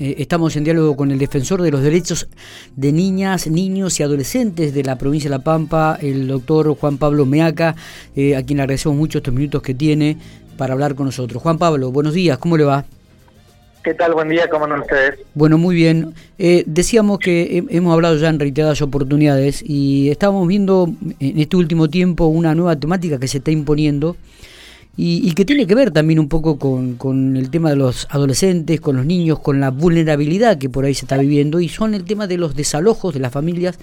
Eh, estamos en diálogo con el defensor de los derechos de niñas, niños y adolescentes de la provincia de La Pampa, el doctor Juan Pablo Meaca, eh, a quien le agradecemos mucho estos minutos que tiene para hablar con nosotros. Juan Pablo, buenos días, ¿cómo le va? ¿Qué tal? Buen día, ¿cómo andan ustedes? Bueno, muy bien. Eh, decíamos que hemos hablado ya en reiteradas oportunidades y estamos viendo en este último tiempo una nueva temática que se está imponiendo y, que tiene que ver también un poco con, el tema de los adolescentes, con los niños, con la vulnerabilidad que por ahí se está viviendo y son el tema de los desalojos de las familias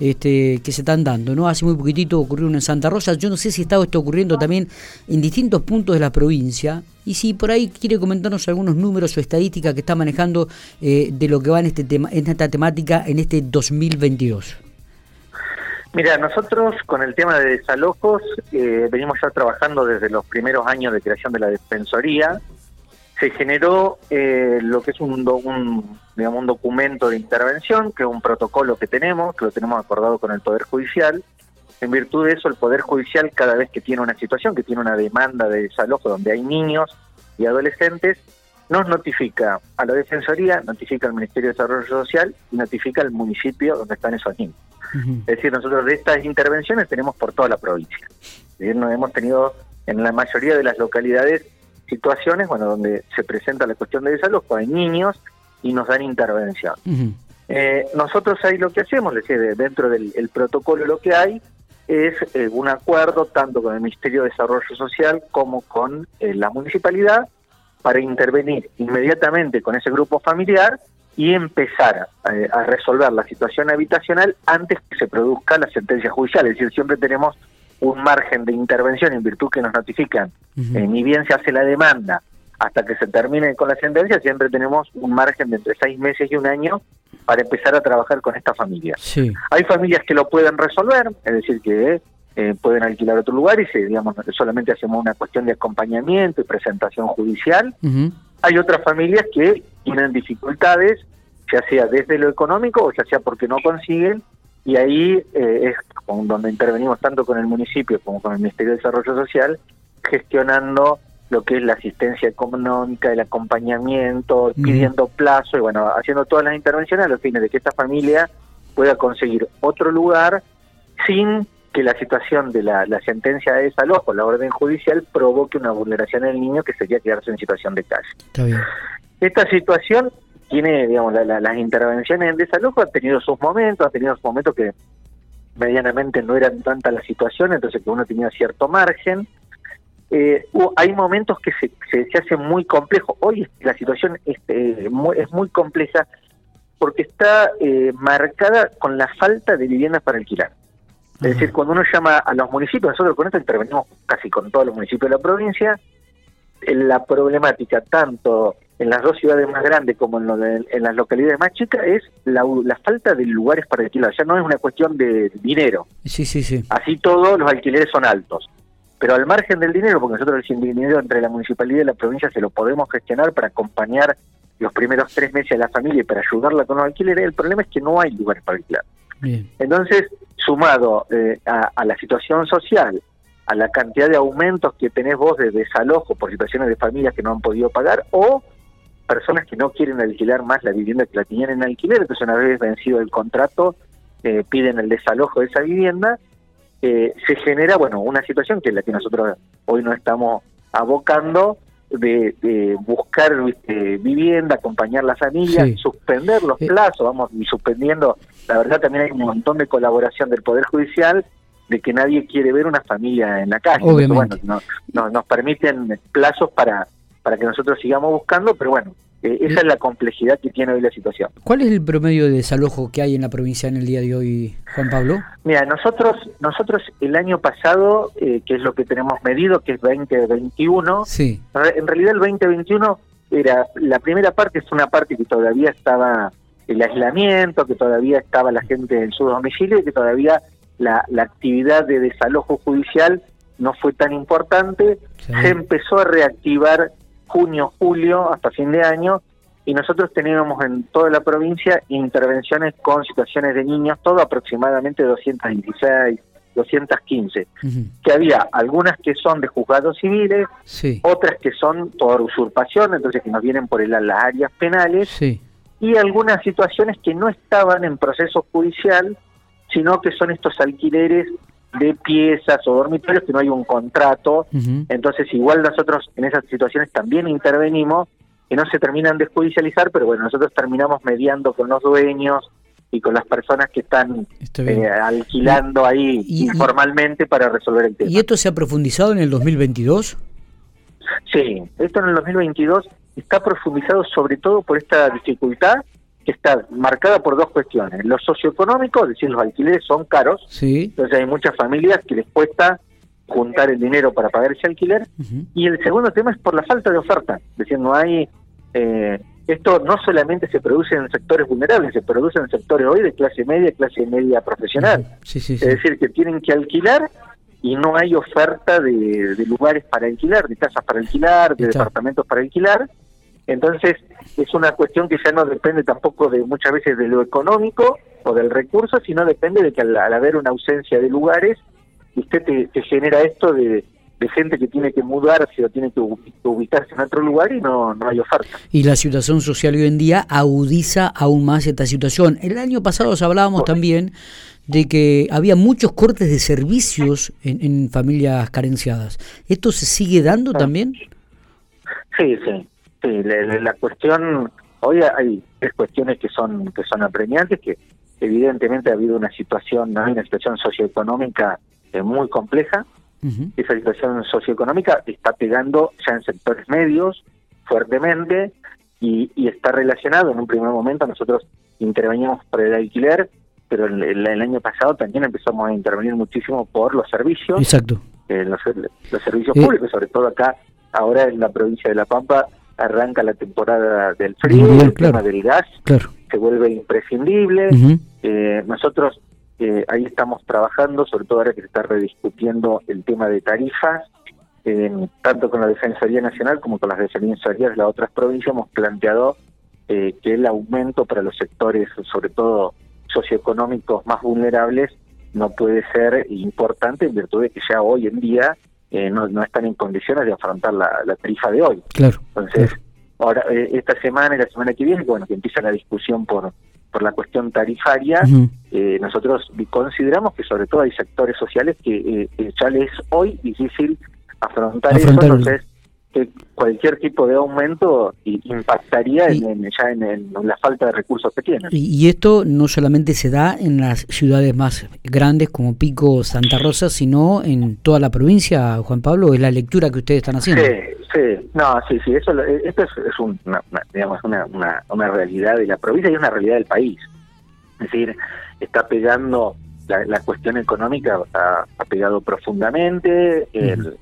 este, que se están dando. no Hace muy poquitito ocurrió en Santa Rosa, yo no sé si está esto ocurriendo también en distintos puntos de la provincia y si por ahí quiere comentarnos algunos números o estadísticas que está manejando eh, de lo que va en, este tema, en esta temática en este 2022. Mira, nosotros con el tema de desalojos eh, venimos ya trabajando desde los primeros años de creación de la Defensoría. Se generó eh, lo que es un, un, digamos, un documento de intervención, que es un protocolo que tenemos, que lo tenemos acordado con el Poder Judicial. En virtud de eso, el Poder Judicial, cada vez que tiene una situación, que tiene una demanda de desalojo donde hay niños y adolescentes, nos notifica a la Defensoría, notifica al Ministerio de Desarrollo Social y notifica al municipio donde están esos niños. Es decir, nosotros de estas intervenciones tenemos por toda la provincia. no hemos tenido en la mayoría de las localidades situaciones bueno donde se presenta la cuestión de desalojo, hay niños y nos dan intervención. Eh, nosotros ahí lo que hacemos, dentro del protocolo lo que hay es eh, un acuerdo tanto con el Ministerio de Desarrollo Social como con eh, la municipalidad para intervenir inmediatamente con ese grupo familiar y empezar eh, a, resolver la situación habitacional antes que se produzca la sentencia judicial. Es decir, siempre tenemos un margen de intervención en virtud que nos notifican, eh, ni bien se hace la demanda hasta que se termine con la sentencia, siempre tenemos un margen de entre seis meses y un año para empezar a trabajar con esta familia. Hay familias que lo pueden resolver, es decir, que eh, pueden alquilar otro lugar y se, digamos, solamente hacemos una cuestión de acompañamiento y presentación judicial. Hay otras familias que tienen dificultades, ya sea desde lo económico o ya sea porque no consiguen, y ahí eh, es donde intervenimos tanto con el municipio como con el Ministerio de Desarrollo Social, gestionando lo que es la asistencia económica, el acompañamiento, pidiendo plazo y bueno, haciendo todas las intervenciones a los fines de que esta familia pueda conseguir otro lugar sin que la situación de la, sentencia sentencia de desalojo, la orden judicial, provoque una vulneración del niño que sería quedarse en situación de calle. Esta situación tiene, digamos, las intervenciones en desalojo han tenido sus momentos, han tenido sus momentos que medianamente no eran tantas las situaciones, entonces que uno tenía cierto margen. Eh, hay momentos que se, se, hace muy complejo. Hoy la situación es, eh, muy, es muy compleja porque está eh, marcada con la falta de viviendas para alquilar. Es decir, cuando uno llama a los municipios, nosotros con esto intervenimos casi con todos los municipios de la provincia, en la problemática tanto en las dos ciudades más grandes como en, en las localidades más chicas es la, falta de lugares para alquilar. Ya no es una cuestión de dinero. Sí, sí, sí. Así todos los alquileres son altos. Pero al margen del dinero, porque nosotros el dinero entre la municipalidad y la provincia se lo podemos gestionar para acompañar los primeros tres meses a la familia y para ayudarla con los alquileres, el problema es que no hay lugares para alquilar. Entonces, sumado eh, a, la situación social, a la cantidad de aumentos que tenés vos de desalojo por situaciones de familias que no han podido pagar o personas que no quieren alquilar más la vivienda que la tenían en alquiler, entonces una vez vencido el contrato eh, piden el desalojo de esa vivienda, eh, se genera bueno una situación que es la que nosotros hoy no estamos abocando de, buscar vivienda, acompañar a la familia, suspender los plazos, vamos suspendiendo. La verdad también hay un montón de colaboración del Poder Judicial de que nadie quiere ver una familia en la calle. Bueno, no, nos permiten plazos para, para que nosotros sigamos buscando, pero bueno, eh, esa es la complejidad que tiene hoy la situación. ¿Cuál es el promedio de desalojo que hay en la provincia en el día de hoy, Juan Pablo? Mira, nosotros nosotros el año pasado, eh, que es lo que tenemos medido, que es 2021, sí. en realidad el 2021 era la primera parte, es una parte que todavía estaba el aislamiento, que todavía estaba la gente en su domicilio y que todavía la, actividad de desalojo judicial no fue tan importante. Se empezó a reactivar junio, julio, hasta fin de año, y nosotros teníamos en toda la provincia intervenciones con situaciones de niños, todo aproximadamente 216, 215, que había algunas que son de juzgados civiles, otras que son por usurpación, entonces que nos vienen por el, las áreas penales, y algunas situaciones que no estaban en proceso judicial, sino que son estos alquileres de piezas o dormitorios que no hay un contrato. Entonces, igual nosotros en esas situaciones también intervenimos, que no se terminan de judicializar, pero bueno, nosotros terminamos mediando con los dueños y con las personas que están eh, alquilando ahí informalmente para resolver el tema. ¿Y esto se ha profundizado en el 2022? Sí, esto en el 2022 está profundizado sobre todo por esta dificultad que está marcada por dos cuestiones. Lo socioeconómico, es decir, los alquileres son caros, sí. entonces hay muchas familias que les cuesta juntar el dinero para pagar ese alquiler. Y el segundo tema es por la falta de oferta, es decir, no hay... Eh, esto no solamente se produce en sectores vulnerables, se produce en sectores hoy de clase media, clase media profesional. es decir, que tienen que alquilar y no hay oferta de, de lugares para alquilar, de casas para alquilar, de departamentos para alquilar. Entonces, es una cuestión que ya no depende tampoco de muchas veces de lo económico o del recurso, sino depende de que al, haber una ausencia de lugares, usted te, genera esto de, gente que tiene que mudarse o tiene que ubicarse en otro lugar y no, no hay oferta. Y la situación social hoy en día agudiza aún más esta situación. El año pasado hablábamos también de que había muchos cortes de servicios en, familias carenciadas. ¿Esto se sigue dando también? Sí, sí. Sí, la, cuestión, hoy hay tres cuestiones que son que son apremiantes, que evidentemente ha habido una situación, hay una situación socioeconómica eh, muy compleja. Esa situación socioeconómica está pegando ya en sectores medios fuertemente y, está relacionado en un primer momento. Nosotros interveníamos por el alquiler, pero el, año pasado también empezamos a intervenir muchísimo por los servicios. Exacto. Eh, los, servicios eh, públicos, sobre todo acá, ahora en la provincia de La Pampa, arranca la temporada del frío, el tema del gas se vuelve imprescindible. eh, nosotros eh, ahí estamos trabajando, sobre todo ahora que se está rediscutiendo el tema de tarifas, eh, tanto con la Defensoría Nacional como con las defensorías de las otras provincias hemos planteado eh, que el aumento para los sectores, sobre todo socioeconómicos más vulnerables, no puede ser importante en virtud de que ya hoy en día eh, no, no, están en condiciones de afrontar la, tarifa de hoy. Claro. Entonces, ahora eh, esta semana y la semana que viene, bueno, que empieza la discusión por por la cuestión tarifaria, eh, nosotros consideramos que sobre todo hay sectores sociales que ya les es hoy difícil afrontar, eso, entonces que cualquier tipo de aumento impactaría en, ya en, la falta de recursos que tienen. Y, esto no solamente se da en las ciudades más grandes como Pico, Santa Rosa, sino en toda la provincia, Juan Pablo, es la lectura que ustedes están haciendo. Sí, sí, no, sí, sí, eso, esto es, una, digamos, una, una, realidad de la provincia y una realidad del país. Es decir, está pegando la, cuestión económica ha, pegado profundamente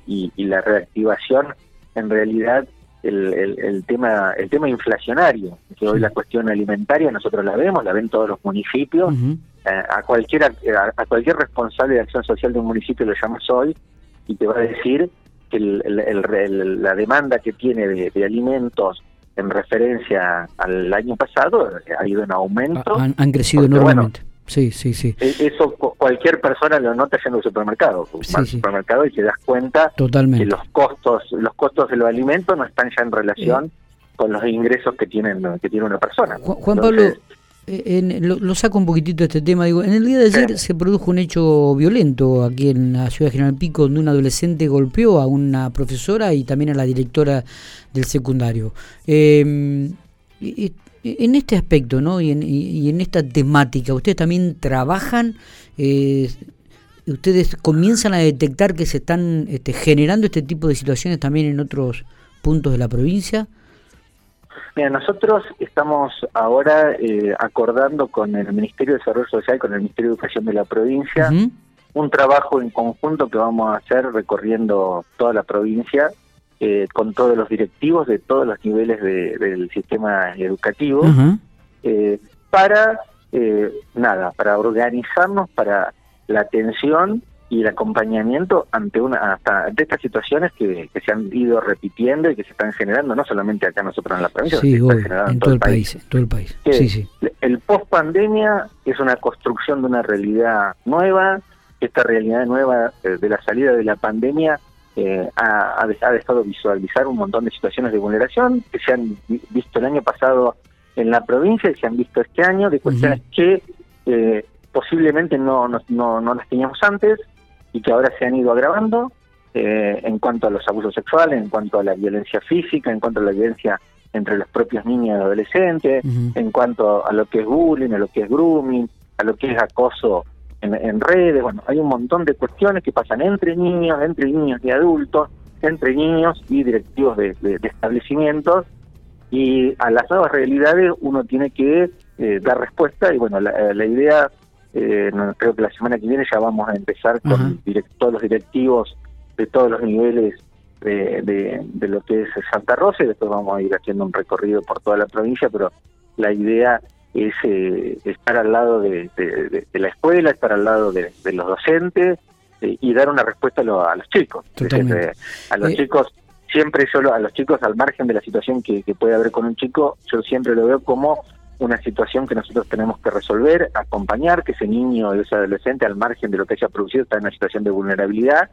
y, y, la reactivación en realidad el, el, tema el tema inflacionario, que hoy la cuestión alimentaria nosotros la vemos, la ven todos los municipios, eh, a cualquier a, cualquier responsable de acción social de un municipio lo llamas hoy y te va a decir que el, la demanda que tiene de, alimentos en referencia al año pasado ha ido en aumento. Han, crecido enormemente. Sí, sí, sí. E, eso cualquier persona lo nota yendo al supermercado. al supermercado y te das cuenta Totalmente. que los costos, los costos de los alimentos no están ya en relación con los ingresos que tienen que tiene una persona. Juan, Pablo, eh, lo, saco un poquitito de este tema. Digo, en el día de ayer se produjo un hecho violento aquí en la ciudad de General Pico, donde un adolescente golpeó a una profesora y también a la directora del secundario. Eh, en este aspecto, ¿no? Y en, y en esta temática, ¿ustedes también trabajan? Eh, ¿Ustedes comienzan a detectar que se están este, generando este tipo de situaciones también en otros puntos de la provincia? Mira, nosotros estamos ahora eh, acordando con el Ministerio de Desarrollo Social, con el Ministerio de Educación de la provincia, un trabajo en conjunto que vamos a hacer recorriendo toda la provincia eh, con todos los directivos de todos los niveles del sistema educativo eh, para eh, nada para organizarnos para la atención y el acompañamiento ante una hasta ante estas situaciones que, se han ido repitiendo y que se están generando no solamente acá nosotros en la provincia sino en, todo, el país, todo el país. Sí, sí. el post pandemia es una construcción de una realidad nueva esta realidad nueva de la salida de la pandemia eh, ha, dejado visualizar un montón de situaciones de vulneración que se han visto el año pasado en la provincia y se han visto este año de cuestiones que eh, posiblemente no, no, no, las teníamos antes y que ahora se han ido agravando eh, en cuanto a los abusos sexuales, en cuanto a la violencia física, en cuanto a la violencia entre los propios niños y adolescentes, en cuanto a lo que es bullying, a lo que es grooming, a lo que es acoso en, redes. Bueno, hay un montón de cuestiones que pasan entre niños, entre niños y adultos, entre niños y directivos de, establecimientos. Y a las nuevas realidades uno tiene que eh, dar respuesta y bueno, la, idea, eh, creo que la semana que viene ya vamos a empezar con todos los directivos de todos los niveles de, de, lo que es Santa Rosa y después vamos a ir haciendo un recorrido por toda la provincia, pero la idea es eh, estar al lado de, la escuela, estar al lado de, los docentes eh, y dar una respuesta a, los chicos. Eh, a los chicos, siempre solo a los chicos al margen de la situación que, que puede haber con un chico, yo siempre lo veo como una situación que nosotros tenemos que resolver, acompañar que ese niño o ese adolescente al margen de lo que haya producido está en una situación de vulnerabilidad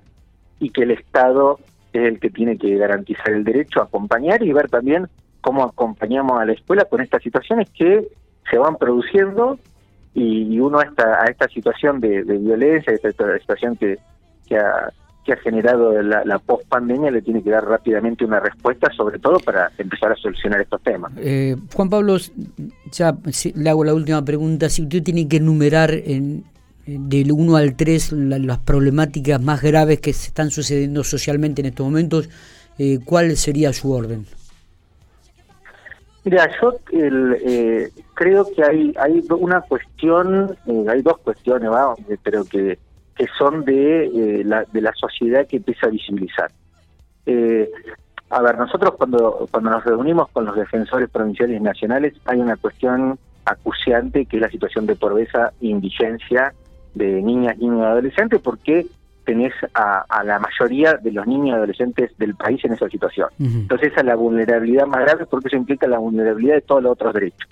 y que el Estado es el que tiene que garantizar el derecho a acompañar y ver también cómo acompañamos a la escuela con estas situaciones que se van produciendo y, uno a esta, a esta situación de, violencia, esta, esta situación que, que ha generado la, la post-pandemia, le tiene que dar rápidamente una respuesta, sobre todo para empezar a solucionar estos temas. Eh, Juan Pablo, ya le hago la última pregunta. Si usted tiene que enumerar en, del 1 al 3 las problemáticas más graves que se están sucediendo socialmente en estos momentos, eh, ¿cuál sería su orden? Mira, yo eh, creo que hay hay una cuestión, eh, hay dos cuestiones, pero que, que son de, la, de la sociedad que empieza a visibilizar. a ver, nosotros cuando, cuando nos reunimos con los defensores provinciales y nacionales hay una cuestión acuciante que es la situación de pobreza e indigencia de niñas, niños y adolescentes, porque tenés a, la mayoría de los niños y adolescentes del país en esa situación. Entonces esa es la vulnerabilidad más grave porque eso implica la vulnerabilidad de todos los otros derechos.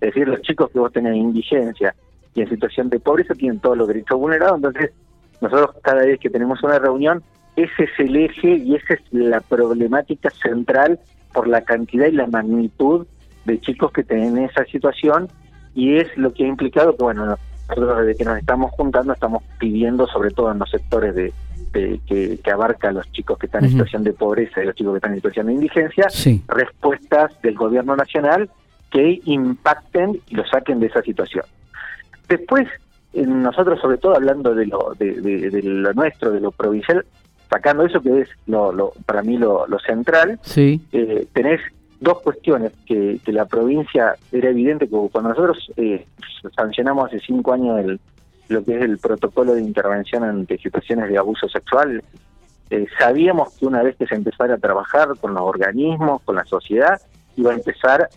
Es decir, los chicos que vos tenés indigencia y en situación de pobreza tienen todos los derechos vulnerados, entonces nosotros cada vez que tenemos una reunión, ese es el eje y esa es la problemática central por la cantidad y la magnitud de chicos que tienen esa situación y es lo que ha implicado que, bueno, nosotros desde que nos estamos juntando estamos pidiendo, sobre todo en los sectores de, que, que, abarca a los chicos que están en situación de pobreza y los chicos que están en situación de indigencia, respuestas del gobierno nacional que impacten y lo saquen de esa situación. Después, nosotros sobre todo hablando de lo, de, lo nuestro, de lo provincial, sacando eso que es lo, para mí lo, central, sí. eh, tenés dos cuestiones que, que, la provincia era evidente que cuando nosotros eh, sancionamos hace cinco años el, lo que es el protocolo de intervención ante situaciones de abuso sexual, eh, sabíamos que una vez que se empezara a trabajar con los organismos, con la sociedad, iba a empezar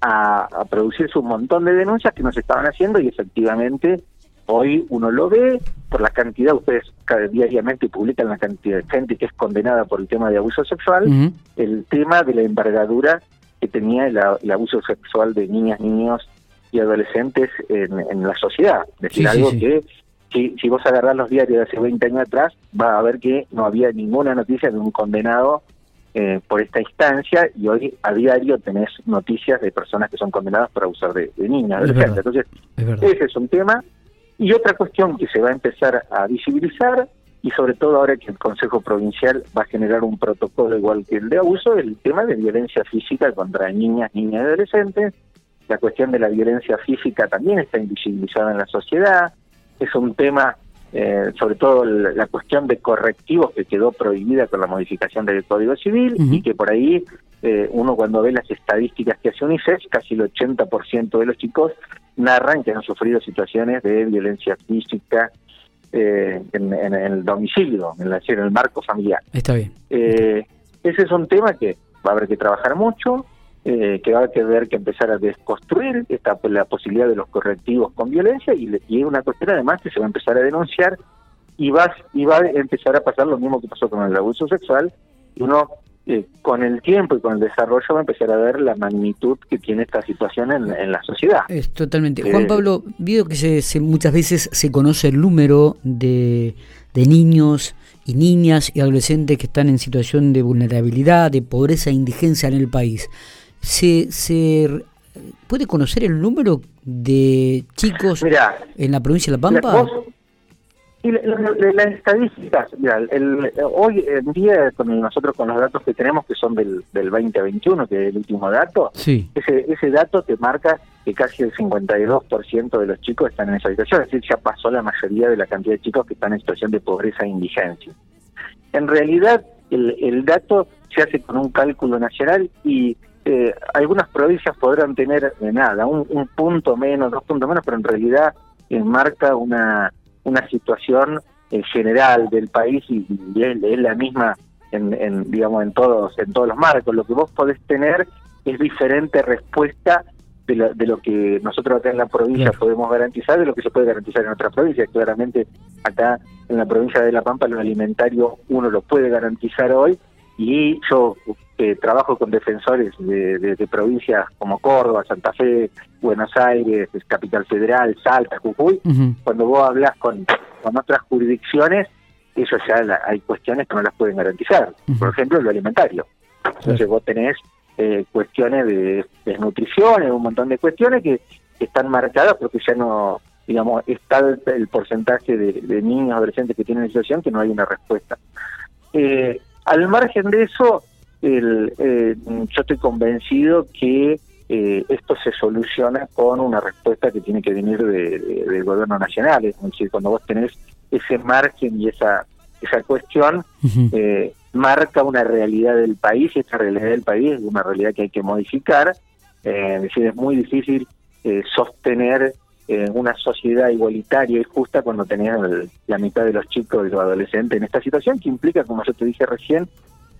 a, a producirse un montón de denuncias que nos estaban haciendo y efectivamente hoy uno lo ve por la cantidad, ustedes diariamente publican la cantidad de gente que es condenada por el tema de abuso sexual, el tema de la envergadura que tenía el, abuso sexual de niñas, niños y adolescentes en, la sociedad. Es decir, algo que si, si vos agarrás los diarios de hace 20 años atrás, va a ver que no había ninguna noticia de un condenado eh, por esta instancia y hoy a diario tenés noticias de personas que son condenadas por abusar de, niñas, Entonces, ese es un tema. Y otra cuestión que se va a empezar a visibilizar, y sobre todo ahora que el Consejo Provincial va a generar un protocolo igual que el de abuso, el tema de violencia física contra niñas, niñas y adolescentes. La cuestión de la violencia física también está invisibilizada en la sociedad. Es un tema, eh, sobre todo la, cuestión de correctivos que quedó prohibida con la modificación del Código Civil y que por ahí eh, uuno cuando ve las estadísticas que hace UNICEF, casi el 80% de los chicos narran que han sufrido situaciones de violencia física eh, en, el domicilio, en, la, en el marco familiar. Está bien. Eh, ese es un tema que va a haber que trabajar mucho, eh, que va a haber que empezar a desconstruir esta, la posibilidad de los correctivos con violencia y, y es una cuestión además que se va a empezar a denunciar y va, y va a empezar a pasar lo mismo que pasó con el abuso sexual y uno eh, con el tiempo y con el desarrollo va a empezar a ver la magnitud que tiene esta situación en, la sociedad. Es totalmente. Juan eh, Pablo, veo que se, muchas veces se conoce el número de, niños y niñas y adolescentes que están en situación de vulnerabilidad, de pobreza e indigencia en el país. ¿Se, se ¿puede conocer el número de chicos en la provincia de La Pampa? Y las estadísticas, el, hoy en día con nosotros con los datos que tenemos, que son del, del 2021, que es el último dato, ese, ese dato te marca que casi el 52% de los chicos están en esa situación, es decir, ya pasó la mayoría de la cantidad de chicos que están en situación de pobreza e indigencia. En realidad, el, el dato se hace con un cálculo nacional y eh, algunas provincias podrán tener de nada, un, un punto menos, dos puntos menos, pero en realidad eh, marca una una situación en general del país y, es, la misma en, digamos en todos en todos los marcos. Lo que vos podés tener es diferente respuesta de lo, de lo que nosotros acá en la provincia podemos garantizar de lo que se puede garantizar en otras provincias. Claramente acá en la provincia de La Pampa lo alimentario uno lo puede garantizar hoy y yo que trabajo con defensores de, provincias como Córdoba, Santa Fe, Buenos Aires, Capital Federal, Salta, Jujuy, cuando vos hablas con, con otras jurisdicciones, eso ya hay cuestiones que no las pueden garantizar. Por ejemplo, lo alimentario. Entonces vos tenés eh, cuestiones de desnutrición, un montón de cuestiones que, están marcadas porque ya no, digamos, está el, porcentaje de, de, niños, adolescentes que tienen situación que no hay una respuesta. Eh, al margen de eso, el, eh, yo estoy convencido que eh, esto se soluciona con una respuesta que tiene que venir de, del gobierno nacional. Es decir, cuando vos tenés ese margen y esa, esa cuestión, eh, marca una realidad del país y esta realidad del país es una realidad que hay que modificar. es decir, es muy difícil sostener una sociedad igualitaria y justa cuando tenés la mitad de los chicos y los adolescentes en esta situación, que implica, como yo te dije recién,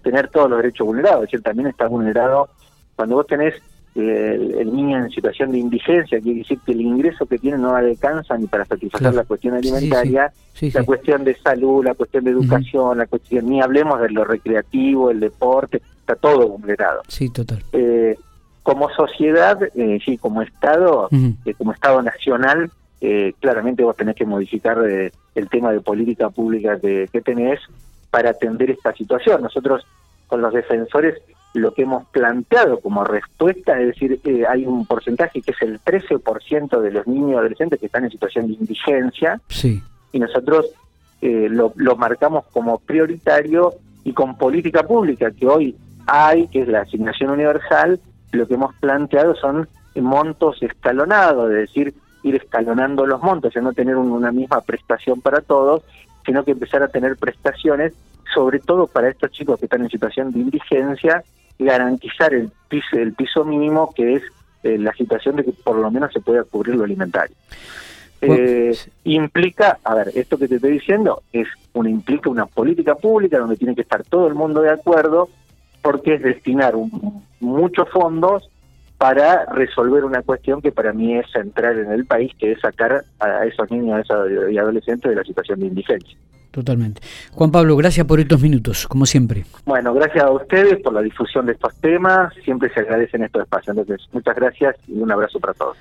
tener todos los derechos vulnerados, es decir, también está vulnerado cuando vos tenés eh, el, niño en situación de indigencia, quiere decir que el ingreso que tiene no alcanza ni para satisfacer la cuestión alimentaria, la cuestión de salud, la cuestión de educación, la cuestión, ni hablemos de lo recreativo, el deporte, está todo vulnerado. Sí, total. Eh, como sociedad, eh, sí, como Estado, como Estado nacional, claramente vos tenés que modificar el tema de política pública que, que tenés para atender esta situación. Nosotros con los defensores lo que hemos planteado como respuesta es decir, eh, hay un porcentaje que es el 13% de los niños y adolescentes que están en situación de indigencia sí. y nosotros eh, lo, lo marcamos como prioritario y con política pública que hoy hay, que es la asignación universal, lo que hemos planteado son montos escalonados, es decir, ir escalonando los montos, y no tener una misma prestación para todos, sino que empezar a tener prestaciones, sobre todo para estos chicos que están en situación de indigencia, garantizar el piso, el piso mínimo que es eh, la situación de que por lo menos se pueda cubrir lo alimentario. Eh, implica, a ver, esto que te estoy diciendo es una implica una política pública donde tiene que estar todo el mundo de acuerdo, porque es destinar muchos fondos para resolver una cuestión que para mí es central en el país, que es sacar a esos niños y adolescentes de la situación de indigencia. Totalmente. Juan Pablo, gracias por estos minutos, como siempre. Bueno, gracias a ustedes por la difusión de estos temas, siempre se agradecen estos espacios. Entonces, muchas gracias y un abrazo para todos.